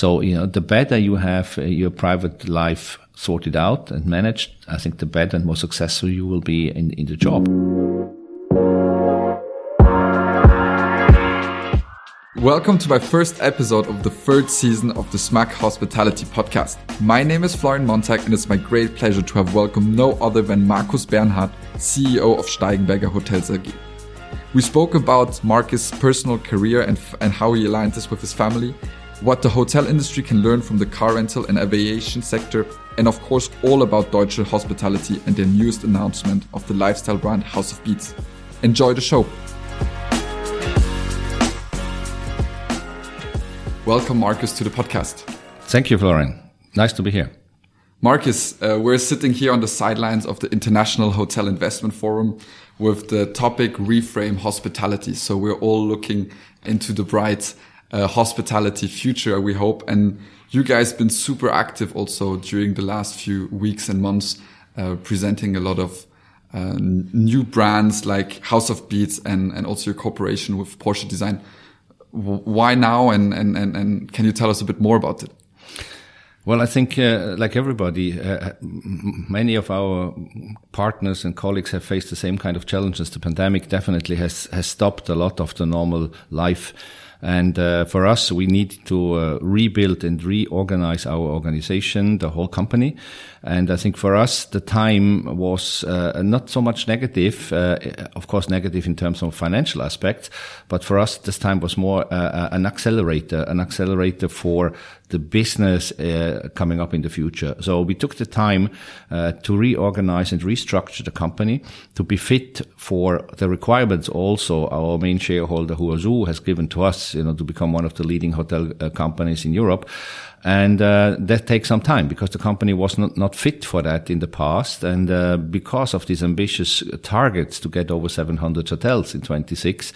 So, you know, the better you have uh, your private life sorted out and managed, I think the better and more successful you will be in, in the job. Welcome to my first episode of the third season of the Smack Hospitality Podcast. My name is Florian Montag and it's my great pleasure to have welcomed no other than Marcus Bernhardt, CEO of Steigenberger Hotels AG. We spoke about Marcus' personal career and, and how he aligned this with his family, what the hotel industry can learn from the car rental and aviation sector, and of course all about Deutsche Hospitality and their newest announcement of the lifestyle brand House of Beats. Enjoy the show! Welcome, Marcus, to the podcast. Thank you, Florian. Nice to be here. Marcus, uh, we're sitting here on the sidelines of the International Hotel Investment Forum with the topic Reframe Hospitality. So we're all looking into the bright uh, hospitality future, we hope. And you guys been super active also during the last few weeks and months, uh, presenting a lot of uh, new brands like House of Beats and, and also your cooperation with Porsche Design why now and, and, and, and can you tell us a bit more about it? Well, I think, uh, like everybody, uh, many of our partners and colleagues have faced the same kind of challenges. The pandemic definitely has has stopped a lot of the normal life and uh, for us, we need to uh, rebuild and reorganize our organization, the whole company. And I think for us, the time was uh, not so much negative, uh, of course, negative in terms of financial aspects, but for us, this time was more uh, uh, an accelerator, an accelerator for the business uh, coming up in the future. So we took the time uh, to reorganize and restructure the company to be fit for the requirements also our main shareholder Huazhu has given to us, you know, to become one of the leading hotel uh, companies in Europe. And uh, that takes some time because the company was not, not fit for that in the past. And uh, because of these ambitious targets to get over 700 hotels in 26,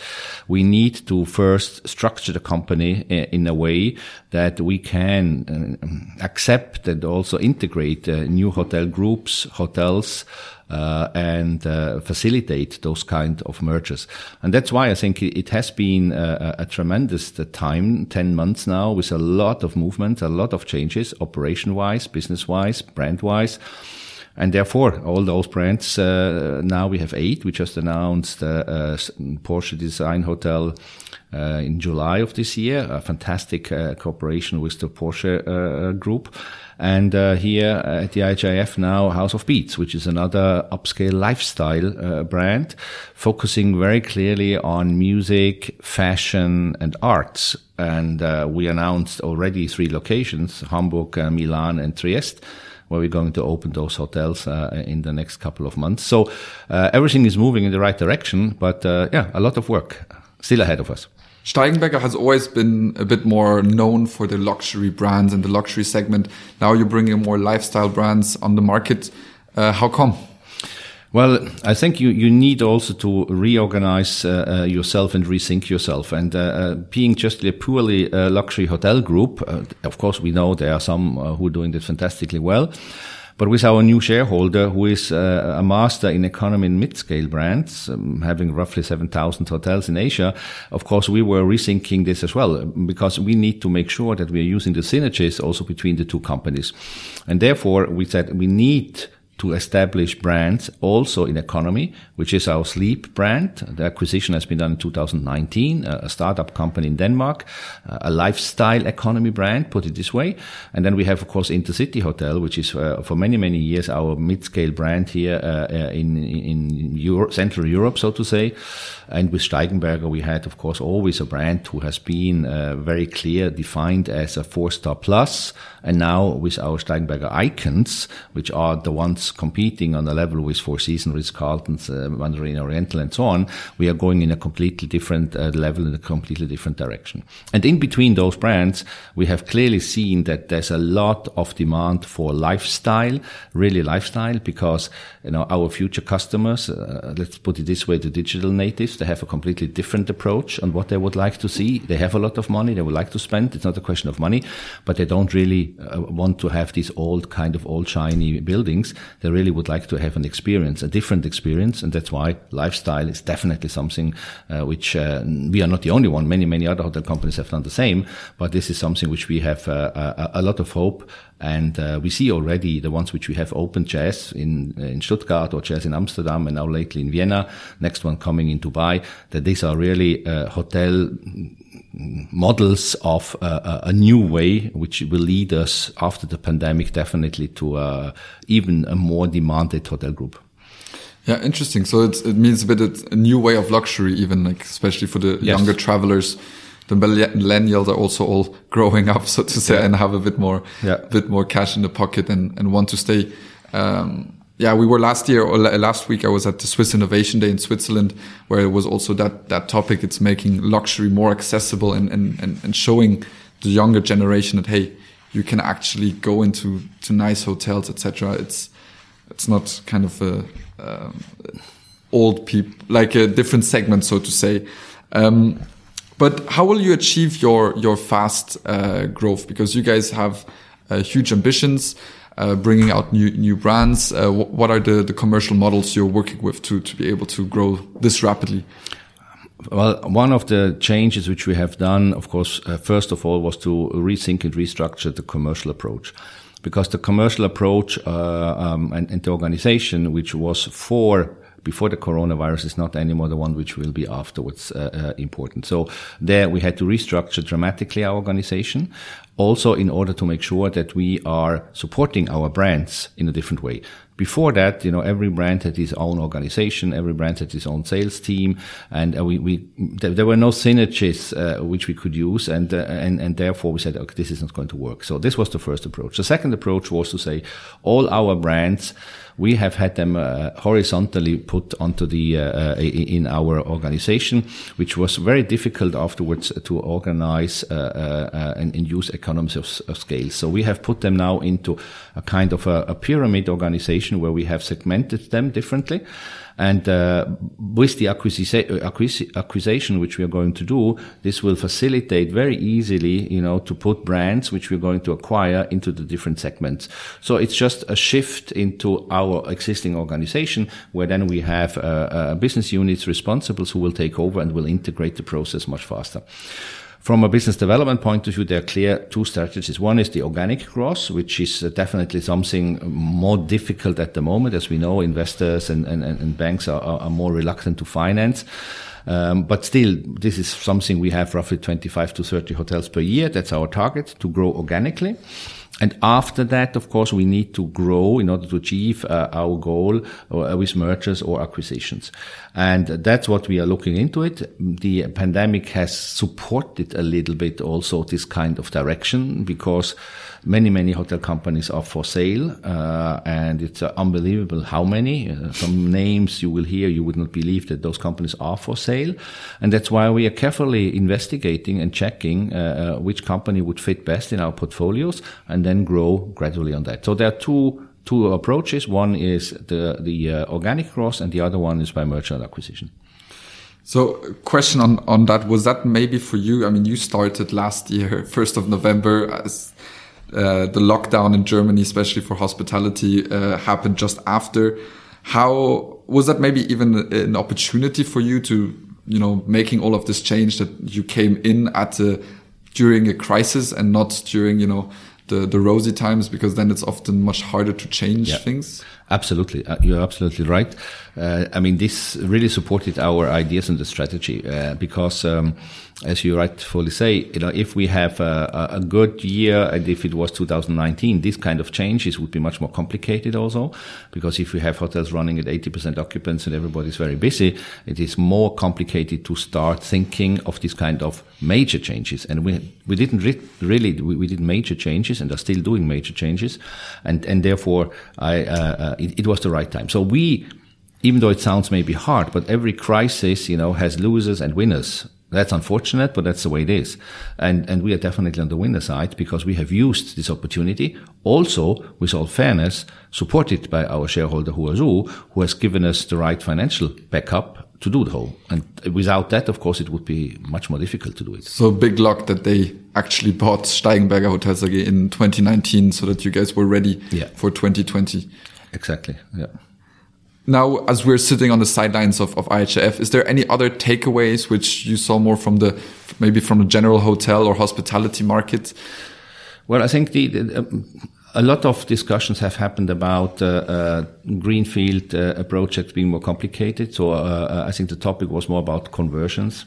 we need to first structure the company in a way that we can uh, accept and also integrate uh, new hotel groups, hotels, uh, and uh, facilitate those kind of mergers. And that's why I think it has been a, a tremendous time, 10 months now, with a lot of movement, a lot of changes, operation wise, business wise, brand wise. And therefore, all those brands, uh, now we have eight. We just announced uh, uh, Porsche Design Hotel uh, in July of this year, a fantastic uh, cooperation with the Porsche uh, group. And uh, here at the IHIF now, House of Beats, which is another upscale lifestyle uh, brand, focusing very clearly on music, fashion, and arts. And uh, we announced already three locations: Hamburg, Milan, and Trieste where we're going to open those hotels uh, in the next couple of months. So uh, everything is moving in the right direction, but uh, yeah, a lot of work still ahead of us. Steigenberger has always been a bit more known for the luxury brands and the luxury segment. Now you're bringing more lifestyle brands on the market. Uh, how come? Well, I think you, you need also to reorganize uh, uh, yourself and rethink yourself. And uh, uh being just a purely uh, luxury hotel group, uh, of course, we know there are some who are doing this fantastically well. But with our new shareholder, who is uh, a master in economy and mid-scale brands, um, having roughly 7,000 hotels in Asia, of course, we were rethinking this as well, because we need to make sure that we are using the synergies also between the two companies. And therefore, we said we need to establish brands also in economy, which is our Zleep brand. The acquisition has been done in 2019, a startup company in Denmark, a lifestyle economy brand, put it this way. And then we have, of course, Intercity Hotel, which is uh, for many, many years our mid-scale brand here uh, uh in, in Central Europe, so to say. And with Steigenberger, we had, of course, always a brand who has been uh, very clear, defined as a four-star plus. And now with our Steigenberger icons, which are the ones competing on a level with Four Seasons, Ritz-Carlton's, uh, Mandarin Oriental, and so on, we are going in a completely different uh, level in a completely different direction. And in between those brands, we have clearly seen that there's a lot of demand for lifestyle, really lifestyle, because you know our future customers, uh, let's put it this way, the digital natives, they have a completely different approach on what they would like to see. They have a lot of money, they would like to spend. It's not a question of money, but they don't really uh, want to have these old kind of old shiny buildings they really would like to have an experience, a different experience. And that's why lifestyle is definitely something uh, which uh, we are not the only one. Many, many other hotel companies have done the same, but this is something which we have uh, a, a, lot of hope. And uh, we see already the ones which we have opened, Jaz in in Stuttgart or Jaz in Amsterdam, and now lately in Vienna. Next one coming in Dubai. That these are really uh, hotel models of uh, a new way, which will lead us after the pandemic definitely to uh, even a more demanded hotel group. Yeah, interesting. So it means a bit a new way of luxury, even like especially for the yes. younger travelers. The millennials are also all growing up, so to say, yeah. and have a bit more, yeah. bit more cash in the pocket and, and want to stay um, yeah, we were last year or last week. I was at the Swiss Innovation Day in Switzerland, where it was also that that topic. It's making luxury more accessible and and and, and showing the younger generation that hey, you can actually go into to nice hotels, etc. It's it's not kind of a um, old people like a different segment, so to say. Um, but how will you achieve your your fast uh, growth? Because you guys have uh, huge ambitions uh, bringing out new new brands? Uh, what are the, the commercial models you're working with to to be able to grow this rapidly? Well, one of the changes which we have done, of course, uh, first of all, was to rethink and restructure the commercial approach. Because the commercial approach uh, um, and, and the organization, which was for before the coronavirus is not anymore the one which will be afterwards uh, uh, important. So there we had to restructure dramatically our organization, also in order to make sure that we are supporting our brands in a different way. Before that, you know, every brand had its own organization, every brand had its own sales team, and uh, we, we there, there, were no synergies uh, which we could use, and uh, and and therefore we said, okay, this is not going to work. So this was the first approach. The second approach was to say all our brands we have had them uh, horizontally put onto the uh, uh, in our organization, which was very difficult afterwards to organize and, and, use economies of, of, scale. So we have put them now into a kind of a, a pyramid organization where we have segmented them differently. And uh, with the acquisition which we are going to do, this will facilitate very easily, you know, to put brands which we're going to acquire into the different segments. So it's just a shift into our existing organization where then we have uh, uh, business units responsible who will take over and will integrate the process much faster. From a business development point of view, there are clear two strategies. One is the organic growth, which is uh, definitely something more difficult at the moment. As we know, investors and, and, and banks are, are more reluctant to finance. Um, but still, this is something we have roughly 25 to 30 hotels per year. That's our target to grow organically. And after that, of course, we need to grow in order to achieve uh, our goal uh, with mergers or acquisitions. And that's what we are looking into it. The pandemic has supported a little bit also this kind of direction because many, many hotel companies are for sale. Uh, and it's uh, unbelievable how many. Uh, some names you will hear, you would not believe that those companies are for sale. And that's why we are carefully investigating and checking uh, which company would fit best in our portfolios and then grow gradually on that. So there are two two approaches. One is the the uh, organic growth, and the other one is by merger acquisition. So, question on on that was that maybe for you? I mean, you started last year, first of November, as uh, the lockdown in Germany, especially for hospitality, uh, happened just after. How was that? Maybe even an opportunity for you to, you know, making all of this change that you came in at a, during a crisis and not during, you know, the the rosy times because then it's often much harder to change yeah. things. Absolutely, uh, you're absolutely right. Uh, I mean, this really supported our ideas and the strategy uh, because, um, as you rightfully say, you know, if we have a, a, good year and if it was 2019, this kind of changes would be much more complicated also because if we have hotels running at 80% occupants and everybody's very busy, it is more complicated to start thinking of this kind of major changes. And we we didn't re really we, we, did major changes and are still doing major changes, and and therefore I uh, uh it, it was the right time. So we even though it sounds maybe hard, but every crisis, you know, has losers and winners. That's unfortunate, but that's the way it is. And, and we are definitely on the winner side because we have used this opportunity. Also, with all fairness, supported by our shareholder Huazhu, who has given us the right financial backup to do the whole. And without that, of course, it would be much more difficult to do it. So big luck that they actually bought Steigenberger Hotels AG in 2019 so that you guys were ready yeah. for 2020. Exactly. Yeah. Now, as we're sitting on the sidelines of, of IHF, is there any other takeaways which you saw more from the maybe from the general hotel or hospitality market? Well, I think the, the um, a lot of discussions have happened about uh, uh, greenfield uh, projects being more complicated. So uh, uh, I think the topic was more about conversions.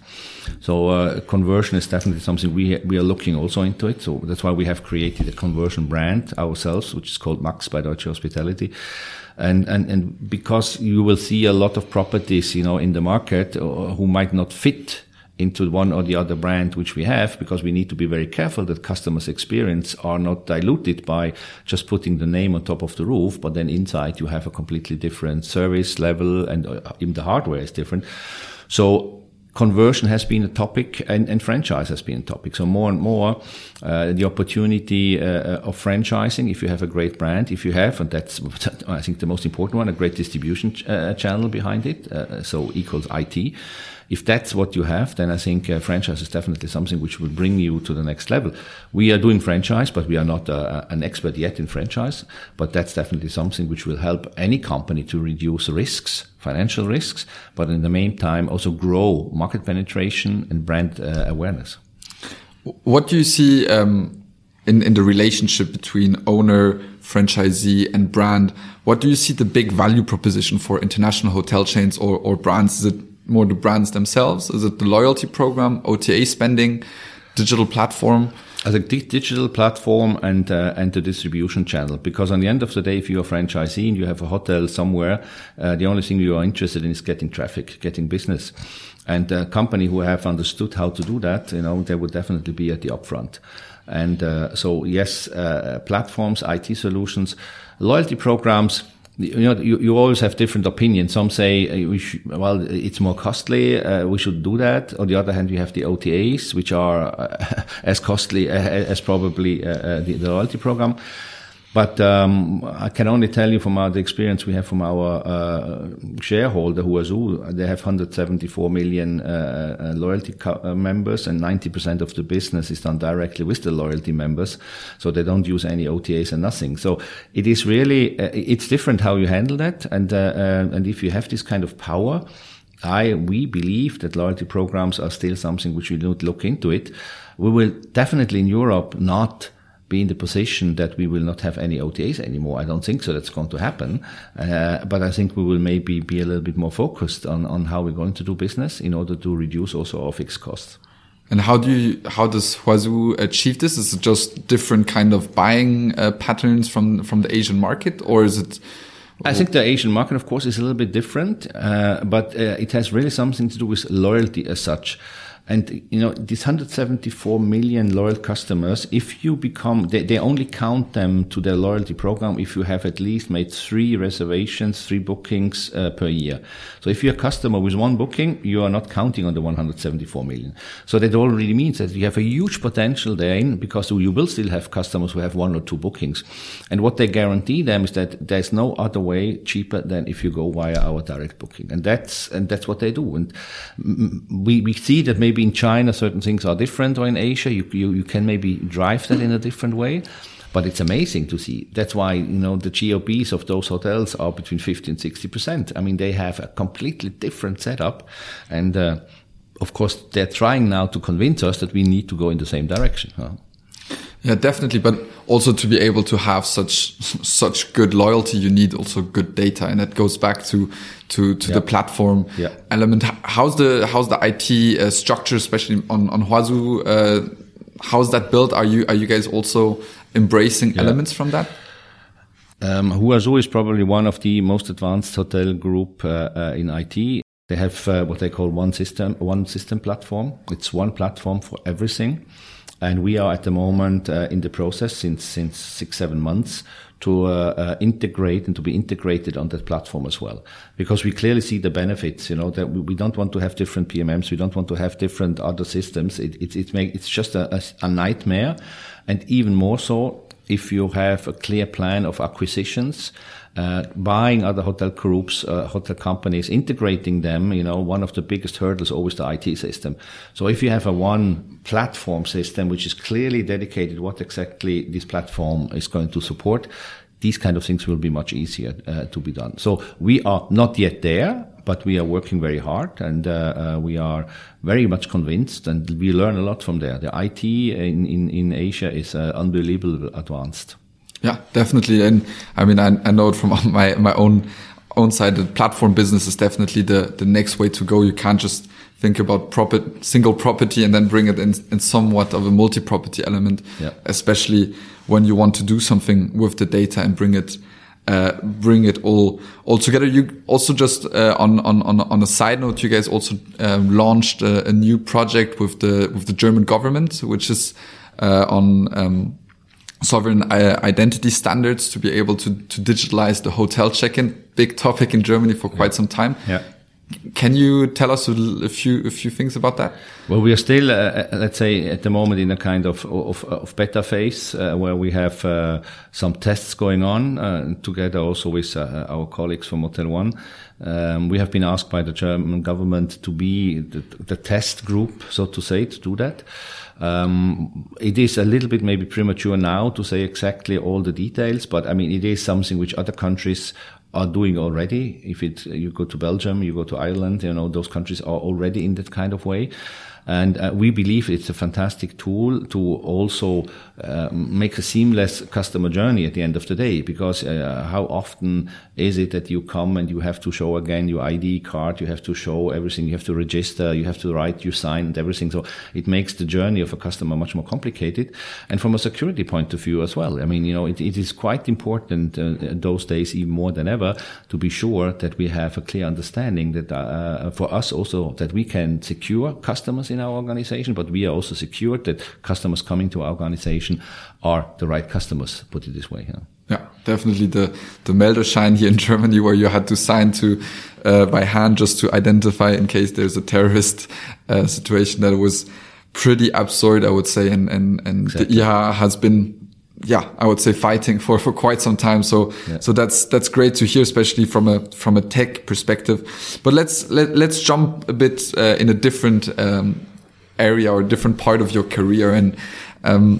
So uh, conversion is definitely something we we are looking also into it. So that's why we have created a conversion brand ourselves, which is called MAXX by Deutsche Hospitality. And, and, and because you will see a lot of properties, you know, in the market who might not fit into one or the other brand which we have because we need to be very careful that customers experience are not diluted by just putting the name on top of the roof but then inside you have a completely different service level and uh, even the hardware is different so conversion has been a topic and, and, franchise has been a topic. So more and more, uh, the opportunity uh, of franchising, if you have a great brand, if you have, and that's, I think the most important one, a great distribution ch uh, channel behind it. Uh, so equals IT if that's what you have, then I think uh, franchise is definitely something which will bring you to the next level. We are doing franchise, but we are not uh, an expert yet in franchise. But that's definitely something which will help any company to reduce risks, financial risks, but in the meantime also grow market penetration and brand uh, awareness. What do you see um, in in the relationship between owner, franchisee, and brand? What do you see the big value proposition for international hotel chains or, or brands? Is it more the brands themselves? Is it the loyalty program, OTA spending, digital platform? As a digital platform and uh, and the distribution channel, because on the end of the day, if you're a franchisee and you have a hotel somewhere, uh, the only thing you are interested in is getting traffic, getting business. And a company who have understood how to do that, you know, they would definitely be at the upfront. And uh, so, yes, uh, platforms, IT solutions, loyalty programs you know, you, you always have different opinions. Some say uh, we well, it's more costly. Uh, we should do that. On the other hand, you have the OTAs, which are uh, as costly as probably uh, uh, the, the, loyalty program. But um, I can only tell you from our, the experience we have from our uh, shareholder, Huazhu, they have 174 million uh, uh, loyalty uh, members, and 90% of the business is done directly with the loyalty members. So they don't use any OTAs and nothing. So it is really uh, it's different how you handle that, and uh, and if you have this kind of power. I we believe that loyalty programs are still something which we don't look into it. We will definitely in Europe not be in the position that we will not have any OTAs anymore. I don't think so. That's going to happen. Uh, but I think we will maybe be a little bit more focused on, on how we're going to do business in order to reduce also our fixed costs. And how do you, how does Huazhu achieve this? Is it just different kind of buying uh, patterns from, from the Asian market or is it? I think the Asian market, of course, is a little bit different, uh, but uh, it has really something to do with loyalty as such. And you know, these 174 million loyal customers, if you become, they, they only count them to their loyalty program if you have at least made three reservations, three bookings uh, per year. So if you're a customer with one booking, you are not counting on the 174 million. So that already means that you have a huge potential there because you will still have customers who have one or two bookings. And what they guarantee them is that there's no other way cheaper than if you go via our direct booking. And that's, and that's what they do. And we, we see that maybe maybe in China certain things are different, or in Asia you you, you can maybe drive that in a different way. But it's amazing to see. That's why you know the GOPs of those hotels are between 50 and 60 percent. I mean, they have a completely different setup, and uh, of course they're trying now to convince us that we need to go in the same direction. Huh? Yeah, definitely. But also to be able to have such such good loyalty, you need also good data, and that goes back to to to the platform yeah. element. How's the how's the IT uh, structure, especially on on Huazhu? Uh, how's that built? Are you are you guys also embracing yeah. elements from that? Um, Huazhu is probably one of the most advanced hotel group uh, uh in IT. They have uh, what they call one system, one system platform. It's one platform for everything. And we are at the moment uh, in the process since since six seven months to uh, uh, integrate and to be integrated on that platform as well, because we clearly see the benefits. You know that we, we don't want to have different PMSs, we don't want to have different other systems. It it, it make, it's just a, a, a nightmare, and even more so if you have a clear plan of acquisitions uh, buying other hotel groups, uh, hotel companies, integrating them, you know, one of the biggest hurdles always the IT system. So if you have a one platform system which is clearly dedicated what exactly this platform is going to support, these kind of things will be much easier uh, to be done. So we are not yet there, but we are working very hard and uh, uh, we are very much convinced and we learn a lot from there. The IT in, in, in Asia is uh, unbelievably advanced. Yeah, definitely. And I mean, I, I know it from my, my own, own side, the platform business is definitely the, the next way to go. You can't just think about profit, single property and then bring it in, in somewhat of a multi-property element, yeah. especially when you want to do something with the data and bring it, uh, bring it all all together. You also just uh, on on on on a side note, you guys also um, launched a, a, new project with the with the German government, which is uh, on um, sovereign uh, identity standards to be able to to digitalize the hotel check-in. Big topic in Germany for quite some time. Yeah. Can you tell us a, a, few a few things about that? Well, we are still, uh, uh, let's say, at the moment in a kind of of, of beta phase uh, where we have uh, some tests going on uh, together also with uh, our colleagues from Motel One. Um, we have been asked by the German government to be the, the test group, so to say, to do that. Um, it is a little bit maybe premature now to say exactly all the details, but I mean, it is something which other countries are doing already. If it, you go to Belgium, you go to Ireland, you know, those countries are already in that kind of way. And uh, we believe it's a fantastic tool to also uh, make a seamless customer journey at the end of the day. Because uh, how often is it that you come and you have to show again your ID card, you have to show everything, you have to register, you have to write you sign and everything. So it makes the journey of a customer much more complicated. And from a security point of view as well. I mean, you know, it, it is quite important uh, those days even more than ever to be sure that we have a clear understanding that uh, for us also that we can secure customers in our organization, but we are also secured that customers coming to our organization are the right customers, put it this way. Yeah. Yeah, definitely the the Meldeschein here in Germany, where you had to sign to uh, by hand just to identify in case there's a terrorist uh, situation. That was pretty absurd, I would say, and and and exactly. the IHA has been yeah, I would say fighting for, for quite some time. So, yeah. so that's, that's great to hear, especially from a, from a tech perspective. But let's, let, let's jump a bit uh, in a different, um, area or a different part of your career and um,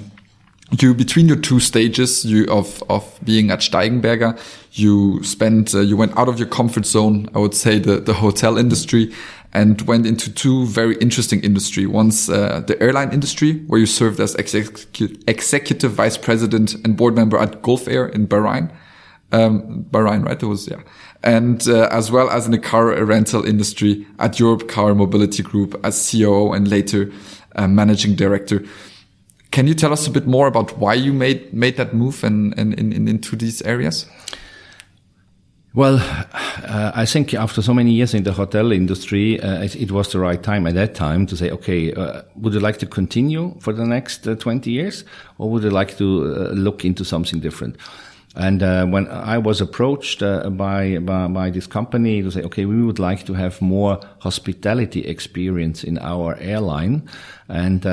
you between your two stages you of of being at Steigenberger you spent uh, you went out of your comfort zone I would say the the hotel industry and went into two very interesting industry once uh, the airline industry where you served as execu executive vice president and board member at Gulf Air in Bahrain um, Bahrain right it was yeah and uh, as well as in the car rental industry at Europcar Mobility Group as COO and later uh, managing director. Can you tell us a bit more about why you made made that move and, and, and into these areas? Well, uh, I think after so many years in the hotel industry, uh, it, it, was the right time at that time to say, okay, uh, would you like to continue for the next uh, 20 years or would you like to uh, look into something different? And uh, when I was approached by, by, by this company to say, okay, we would like to have more hospitality experience in our airline, and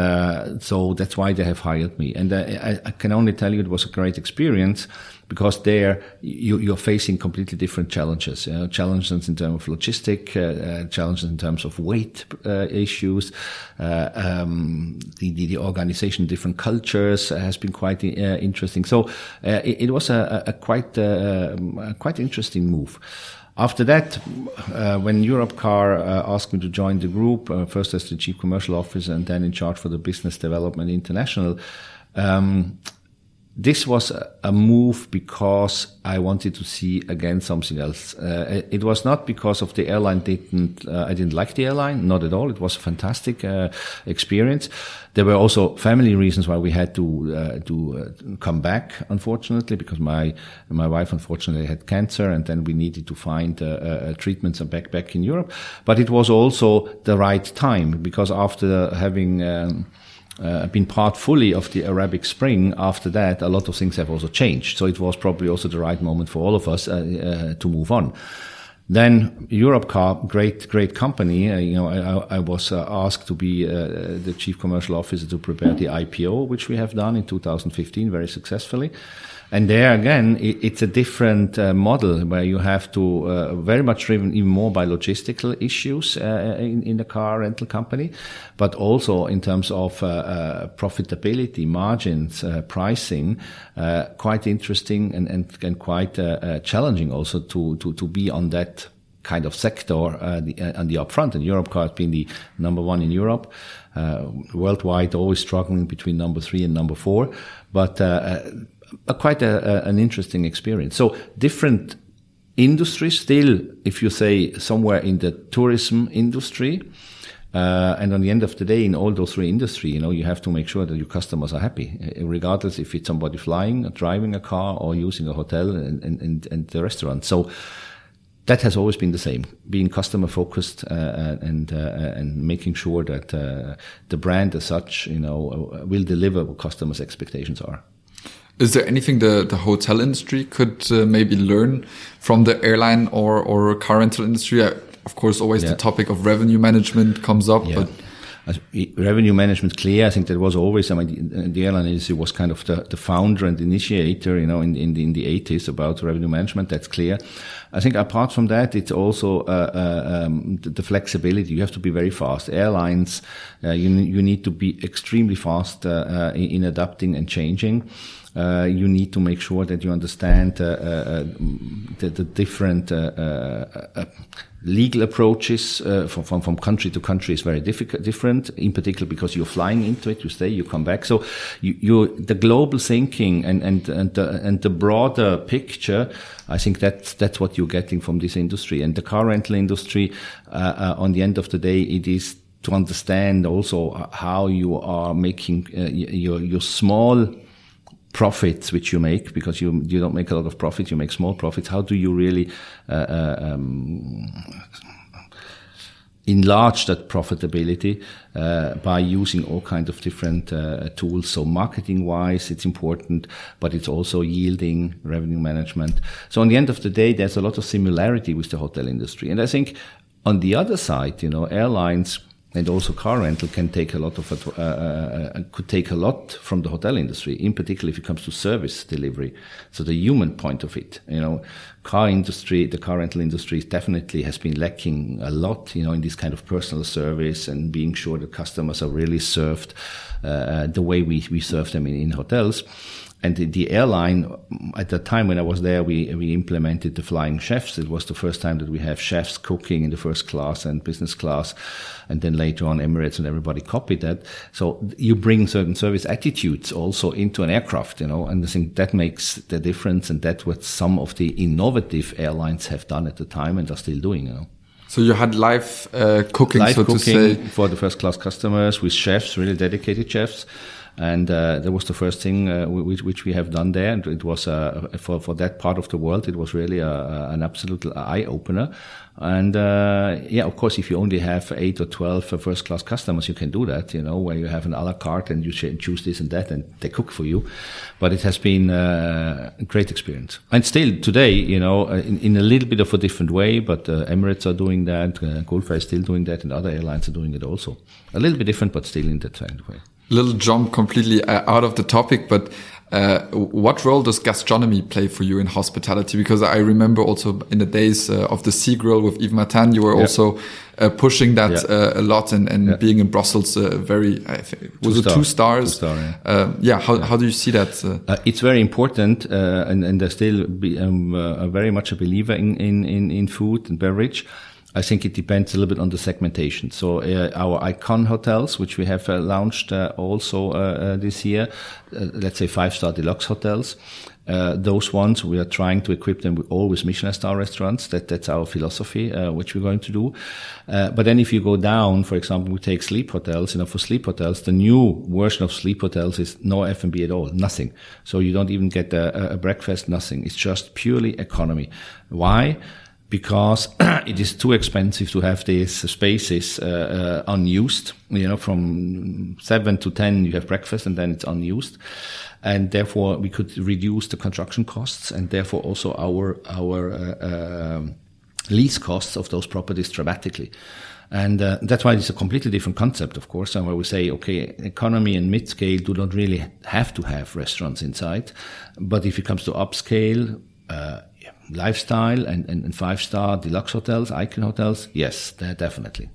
so that's why they have hired me. And I, I, can only tell you it was a great experience because there you, are facing completely different challenges. You know, challenges in terms of logistic, uh, uh, challenges in terms of weight uh, issues. Uh, um, the, the, the organization, different cultures has been quite uh, interesting. So uh, it, it, was a, a quite a quite interesting move. After that, uh, when Europcar uh, asked me to join the group, uh, first as the chief commercial officer and then in charge for the business development international, um, this was a move because I wanted to see again something else. Uh, it was not because of the airline didn't uh, I didn't like the airline, not at all. It was a fantastic uh, experience. There were also family reasons why we had to uh, to uh, come back, unfortunately, because my my wife unfortunately had cancer, and then we needed to find treatments and back back in Europe. But it was also the right time because after having um, uh, been part fully of the Arabic Spring, after that, a lot of things have also changed. So it was probably also the right moment for all of us uh, uh, to move on. Then Europcar, great, great company. Uh, you know, I, I was uh, asked to be uh, the chief commercial officer to prepare the IPO, which we have done in 2015 very successfully. And there again, it, it's a different uh, model where you have to uh, very much driven even more by logistical issues uh, in, in the car rental company, but also in terms of profitability, margins, pricing, quite interesting and, and, and quite challenging also to, to, to be on that kind of sector uh, the, uh, on the upfront. And Europcar has been the number one in Europe. Uh, worldwide, always struggling between number three and number four. But uh, a, quite a, an interesting experience. So different industries still, if you say somewhere in the tourism industry, uh, and on the end of the day, in all those three industries, you know, you have to make sure that your customers are happy, uh, regardless if it's somebody flying, driving a car, or using a hotel and, and, and the restaurant. So that has always been the same, being customer focused uh, uh and uh, and making sure that uh, the brand as such, you know, uh, will deliver what customers' expectations are. Is there anything the, the hotel industry could uh, maybe learn from the airline or, or car rental industry? Uh, of course, always yeah. the topic of revenue management comes up, yeah. but revenue management clear. I think that was always, I mean, the, the airline industry was kind of the, the founder and initiator, you know, in, in the, in the 80s about revenue management. That's clear. I think apart from that, it's also uh, uh, um, the, the, flexibility. You have to be very fast. Airlines, uh, you, you need to be extremely fast uh, uh, in adapting and changing. Uh, you need to make sure that you understand uh, uh, the, the, different legal approaches from, from, from country to country is very difficult, different. In particular, because you're flying into it, you stay, you come back. So you, the global thinking and and and the, and the broader picture. I think that's that's what you're getting from this industry and the car rental industry. Uh, uh, on the end of the day, it is to understand also how you are making uh, your your small profits which you make because you you don't make a lot of profit you make small profits how do you really uh, uh, um, enlarge that profitability uh, by using all kinds of different uh, tools? So marketing wise it's important but it's also yielding revenue management. So on the end of the day there's a lot of similarity with the hotel industry. And i think on the other side you know airlines and also car rental can take a lot of uh, uh, uh, could take a lot from the hotel industry in particular if it comes to service delivery. So the human point of it you know car industry the car rental industry definitely has been lacking a lot you know in this kind of personal service and being sure that customers are really served uh, uh the way we, we serve them in, in hotels and the, the, airline at the time when I was there, we we implemented the flying chefs. It was the first time that we have chefs cooking in the first class and business class, and then later on Emirates and everybody copied that. So you bring certain service attitudes also into an aircraft, you know, and I think that makes the difference, and that's what some of the innovative airlines have done at the time and are still doing, you know. So you had live uh, cooking, live so cooking for the first class customers with chefs, really dedicated chefs and uh, that was the first thing uh, which, which we have done there. And it was uh, for for that part of the world, it was really a, a, an absolute eye opener. And uh, yeah, of course, if you only have eight or twelve first class customers, you can do that. You know, where you have an a la carte and you choose this and that, and they cook for you. But it has been uh, a great experience, and still today, you know, uh, in, in a little bit of a different way. But Emirates are doing that, uh, Gulf is still doing that, and other airlines are doing it also. A little bit different, but still in that kind of way little jump completely uh, out of the topic, but uh, what role does gastronomy play for you in hospitality? Because I remember also in the days uh, of the Sea Grill with Yves Mattagne, you were yeah. also uh, pushing that yeah. Uh, a lot and, and yeah. being in Brussels uh, very, was it two stars? Two star, yeah. yeah. How, how do you see that? it's very important, and, and I still be, um, very much a believer in, in, in, in food and beverage. I think it depends a little bit on the segmentation. So uh, our icon hotels, which we have uh, launched uh, also uh, uh, this year, uh, let's say five-star deluxe hotels. those ones we are trying to equip them with always Michelin star restaurants. That that's our philosophy, which we're going to do. but then if you go down, for example, we take Zleep hotels. You know, for Zleep hotels, the new version of Zleep hotels is no F and B at all, nothing. So you don't even get a, a breakfast, nothing. It's just purely economy. Why? Because it is too expensive to have these spaces uh, uh, unused. You know, from seven to ten, you have breakfast, and then it's unused, and therefore we could reduce the construction costs, and therefore also our our uh, um, lease costs of those properties dramatically. And uh, that's why it's a completely different concept, of course, and where we say, okay, economy and mid-scale do not really have to have restaurants inside. But if it comes to upscale, uh, lifestyle and, and, and five-star deluxe hotels, icon hotels, yes, definitely.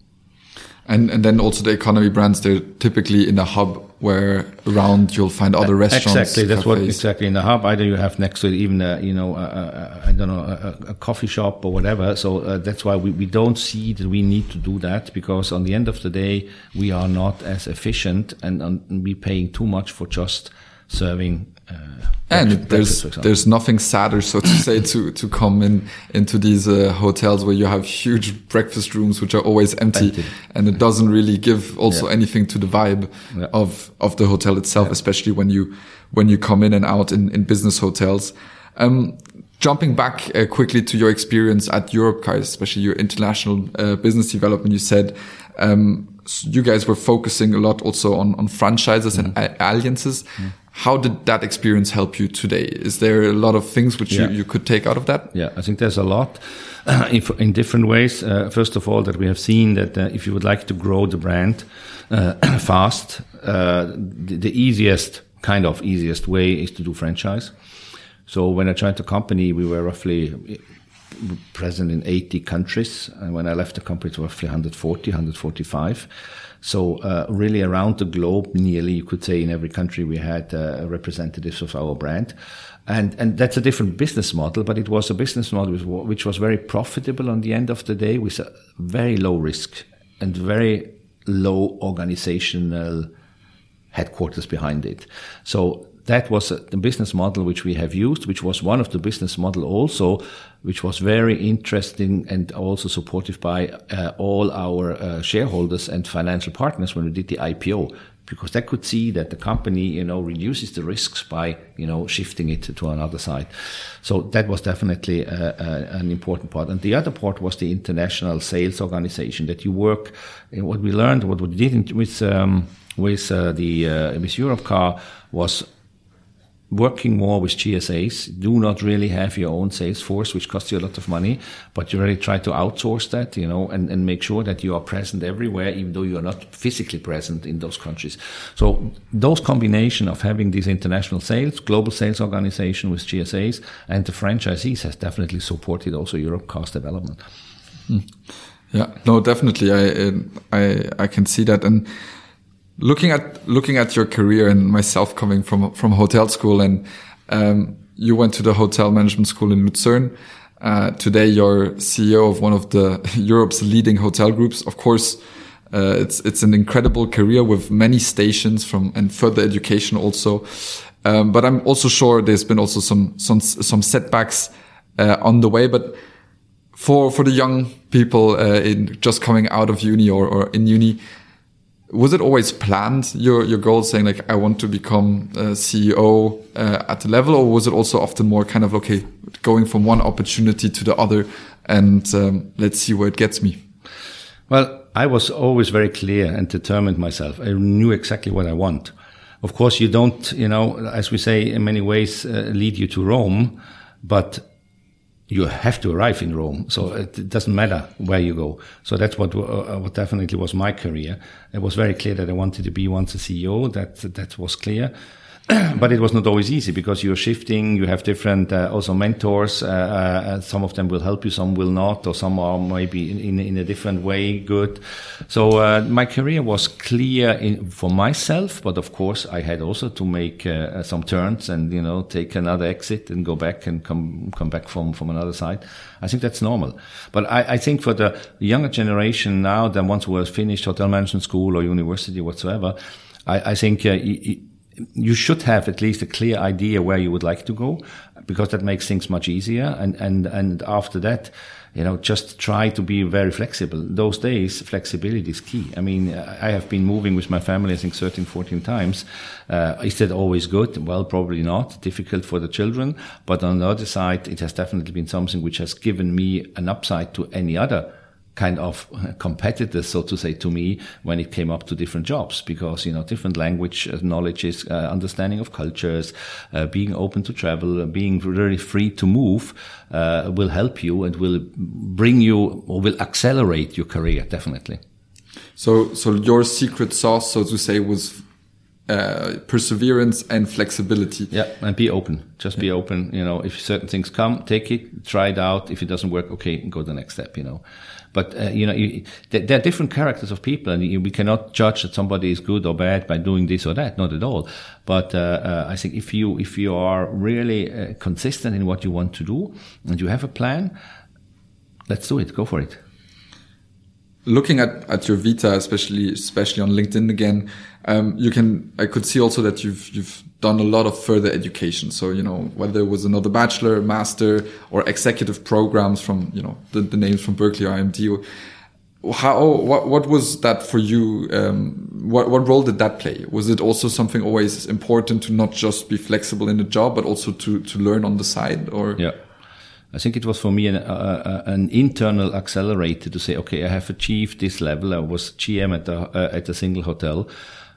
And and then also the economy brands, they're typically in a hub where around you'll find other restaurants. Exactly, that's cafes. what exactly in the hub. Either you have next to it even a, you know I don't know a, a, coffee shop or whatever. So uh, that's why we, we don't see that we need to do that because on the end of the day we are not as efficient and, and we paying too much for just serving uh, and there's there's nothing sadder, so to say, to to come in into these uh, hotels where you have huge breakfast rooms which are always empty, empty. and it doesn't really give also yeah. anything to the vibe yeah. of of the hotel itself, yeah. especially when you when you come in and out in in business hotels. Um, jumping back uh, quickly to your experience at Europcar, especially your international uh, business development, you said um, you guys were focusing a lot also on on franchises mm -hmm. and alliances. Mm -hmm. How did that experience help you today? Is there a lot of things which yeah. you, you could take out of that? Yeah, I think there's a lot uh, in, in, different ways. Uh, first of all, that we have seen that uh, if you would like to grow the brand uh, fast, uh, the, the, easiest kind of easiest way is to do franchise. So when I joined the company, we were roughly present in 80 countries. And when I left the company, it was roughly 140, 145. So uh, really around the globe, nearly you could say in every country we had uh, representatives of our brand. And, and that's a different business model, but it was a business model which was very profitable on the end of the day with a very low risk and very low organizational headquarters behind it. So that was the business model which we have used, which was one of the business model also, which was very interesting and also supported by uh, all our uh, shareholders and financial partners when we did the IPO, because they could see that the company, you know, reduces the risks by, you know, shifting it to another side. So that was definitely uh, uh an important part. And the other part was the international sales organization that you work. what we learned, what we did with um, with uh, the uh, with Europcar was working more with GSAs, do not really have your own sales force, which costs you a lot of money, but you really try to outsource that, you know, and, and make sure that you are present everywhere, even though you are not physically present in those countries. So those combination of having these international sales, global sales organization with GSAs and the franchisees has definitely supported also Europcar's development. Hmm. Yeah, no, definitely. I, I, I can see that. And, looking at looking at your career and myself coming from from hotel school and um, you went to the hotel management school in Lucerne. Uh, today you're CEO of one of the Europe's leading hotel groups. Of course, uh, it's it's an incredible career with many stations from and further education also. Um, but I'm also sure there's been also some some some setbacks uh, on the way. But for for the young people uh, in just coming out of uni or, or in uni, was it always planned your your goal saying like i want to become a ceo uh, at the level or was it also often more kind of okay going from one opportunity to the other and um, let's see where it gets me? Well i was always very clear and determined myself. I knew exactly what i want. Of course you don't you know as we say in many ways uh, lead you to rome but you have to arrive in Rome. So it doesn't matter where you go. So that's what, uh, what definitely was my career. It was very clear that I wanted to be once a CEO. That, that was clear. but it was not always easy because you're shifting. You have different uh, also mentors. Uh, uh, some of them will help you, some will not, or some are maybe in, in, in a different way good. So uh, my career was clear in, for myself, but of course I had also to make uh, some turns and you know take another exit and go back and come come back from from another side. I think that's normal. But I, I think for the younger generation now, the once who have finished hotel management school or university whatsoever, I, I think. Uh, you should have at least a clear idea where you would like to go because that makes things much easier. And, and, and after that, you know, just try to be very flexible. Those days, flexibility is key. I mean, I have been moving with my family, I think 13, 14 times. Uh, is that always good? Well, probably not. Difficult for the children. But on the other side, it has definitely been something which has given me an upside to any other kind of competitors, so to say, to me when it came up to different jobs because, you know, different language uh, knowledges, uh, understanding of cultures, uh, being open to travel, uh, being very free to move, uh, will help you and will bring you or will accelerate your career, definitely. So, so your secret sauce, so to say, was uh, perseverance and flexibility. Yeah, and be open. Just be open. You know, if certain things come, take it, try it out. If it doesn't work, okay, go the next step. You know, but uh, you know, you, there are different characters of people, and you, we cannot judge that somebody is good or bad by doing this or that. Not at all. But uh, uh I think if you if you are really uh, consistent in what you want to do and you have a plan, let's do it. Go for it looking at, at your vita, especially especially on LinkedIn again, um, you can I could see also that you've you've done a lot of further education. So you know whether it was another bachelor, master, or executive programs from you know the, the names from Berkeley or IMD. How what what was that for you? Um, what what role did that play? Was it also something always important to not just be flexible in the job, but also to to learn on the side? Or yeah. I think it was for me an, uh, an internal accelerator to say, okay, I have achieved this level. I was GM at a, uh, at a single hotel.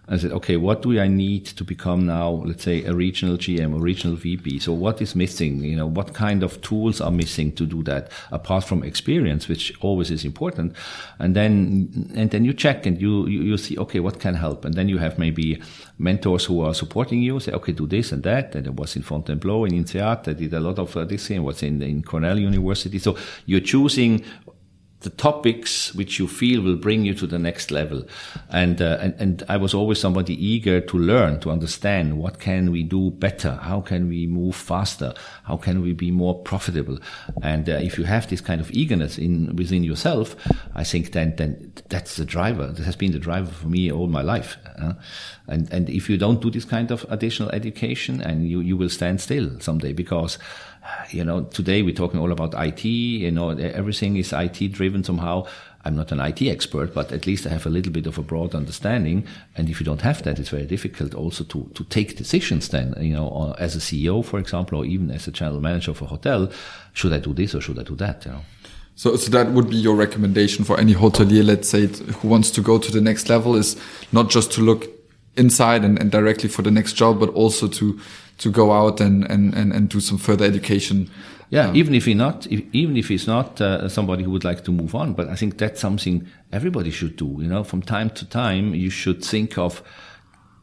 I said, okay, what do I need to become now, let's say, a regional GM or regional VP? So what is missing? You know, what kind of tools are missing to do that apart from experience, which always is important? And then, and then you check and you, you, you see, okay, what can help? And then you have maybe mentors who are supporting you, say, okay, do this and that. And I was in Fontainebleau, in INSEAD. I did a lot of uh, this and was in, in Cornell University. So you're choosing the topics which you feel will bring you to the next level. And, uh, and, and I was always somebody eager to learn, to understand what can we do better? How can we move faster? How can we be more profitable? And uh, if you have this kind of eagerness in within yourself, I think then, then that's the driver. This has been the driver for me all my life. And, and if you don't do this kind of additional education and you, you will stand still someday because you know, today we're talking all about IT, you know, everything is IT driven somehow. I'm not an IT expert, but at least I have a little bit of a broad understanding. And if you don't have that, it's very difficult also to, to take decisions then, you know, as a CEO, for example, or even as a general manager of a hotel, should I do this or should I do that, you know? So, so that would be your recommendation for any hotelier, let's say, who wants to go to the next level is not just to look inside and, and directly for the next job, but also to to go out and and and, and do some further education. Yeah, um, even if he not, if, even if he's not uh, somebody who would like to move on, but I think that's something everybody should do. You know, from time to time, you should think of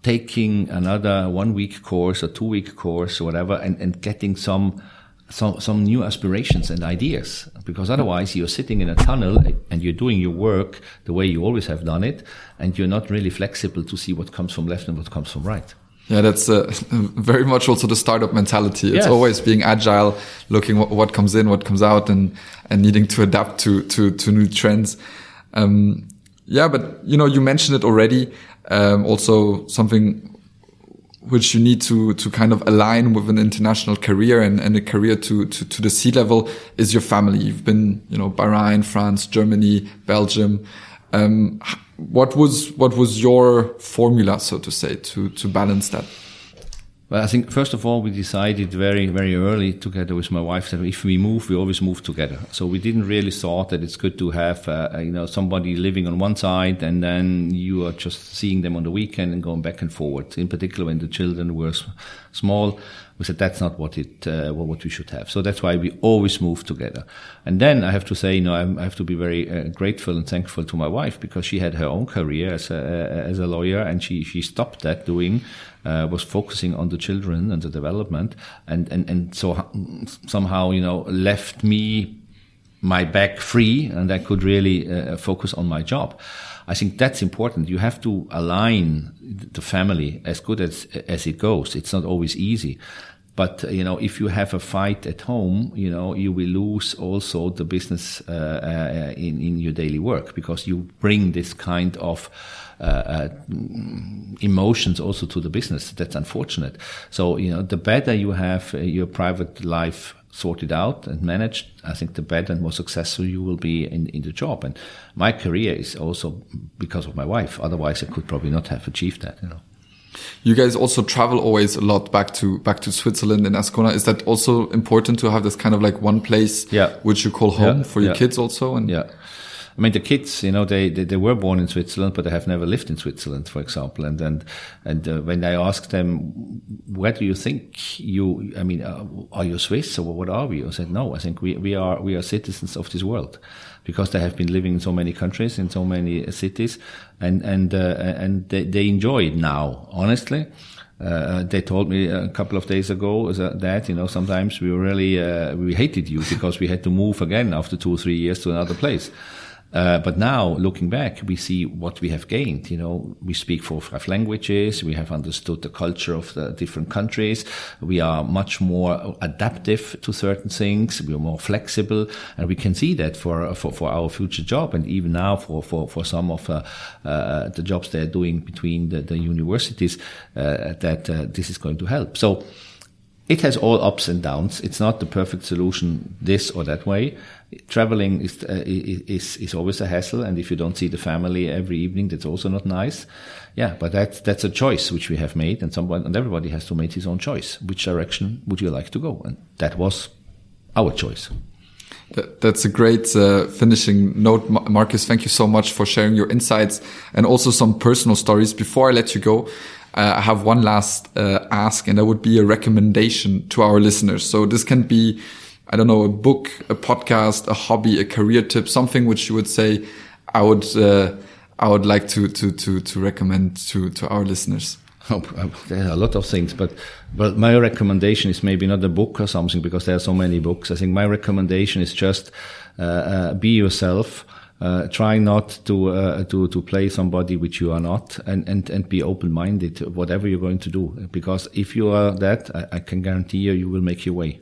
taking another one week course or two week course or whatever, and and getting some some some new aspirations and ideas because otherwise you're sitting in a tunnel and you're doing your work the way you always have done it and you're not really flexible to see what comes from left and what comes from right yeah, that's uh, very much also the startup mentality. It's yes. always being agile, looking what, what, comes in, what comes out, and and needing to adapt to to to new trends. Um, yeah, but you know, you mentioned it already. Um, also, something which you need to to kind of align with an international career and, and a career to, to to the C-level is your family. You've been, you know, Bahrain, France, Germany, Belgium. Um, what was what was your formula, so to say, to to balance that? Well, I think first of all, we decided very, very early together with my wife that if we move, we always move together. So we didn't really thought that it's good to have, uh, you know, somebody living on one side and then you are just seeing them on the weekend and going back and forward. In particular, when the children were small, we said that's not what it uh, what we should have. So that's why we always move together. And then I have to say, you know, I have to be very uh, grateful and thankful to my wife because she had her own career as a, as a lawyer, and she she stopped that doing. Uh, was focusing on the children and the development, and and and so somehow you know left me my back free, and I could really uh, focus on my job. I think that's important. You have to align the family as good as as it goes. It's not always easy. But you know, if you have a fight at home, you know, you will lose also the business uh, uh, in in your daily work because you bring this kind of uh, uh, emotions also to the business. That's unfortunate. So you know, the better you have uh, your private life sorted out and managed, I think the better and more successful you will be in, in the job. And my career is also because of my wife. Otherwise, I could probably not have achieved that. You know. You guys also travel always a lot back to back to Switzerland and Ascona. Is that also important to have this kind of like one place, yeah. which you call home yeah, for your yeah. kids also? And yeah. I mean, the kids, you know, they, they, they were born in Switzerland, but they have never lived in Switzerland, for example. And and and uh, when I asked them, where do you think you? I mean, uh, are you Swiss or what are we? I said, no, I think we we are we are citizens of this world because they have been living in so many countries, in so many cities, and and uh, and they, they enjoy it now. Honestly, uh, they told me a couple of days ago that you know sometimes we really uh, we hated you because we had to move again after two or three years to another place. Uh, but now, looking back, we see what we have gained. You know, we speak four five languages. We have understood the culture of the different countries. We are much more adaptive to certain things. We are more flexible, and we can see that for for, for our future job, and even now for for, for some of uh, uh, the jobs they're doing between the, the universities, uh, that uh, this is going to help. So it has all ups and downs. It's not the perfect solution this or that way. Traveling is, uh, is, is always a hassle. And if you don't see the family every evening, that's also not nice. Yeah. But that's, that's a choice which we have made and someone, and everybody has to make his own choice. Which direction would you like to go? And that was our choice. That, that's a great uh, finishing note, Marcus. Thank you so much for sharing your insights and also some personal stories. Before I let you go, uh, I have one last uh, ask, and that would be a recommendation to our listeners. So this can be, I don't know, a book, a podcast, a hobby, a career tip, something which you would say I would uh, I would like to to to to recommend to to our listeners. Oh, there are a lot of things, but but my recommendation is maybe not a book or something because there are so many books. I think my recommendation is just uh, uh, be yourself uh, try not to uh, to to play somebody which you are not, and and and be open minded whatever you're going to do. Because if you are that, I, I can guarantee you, you will make your way.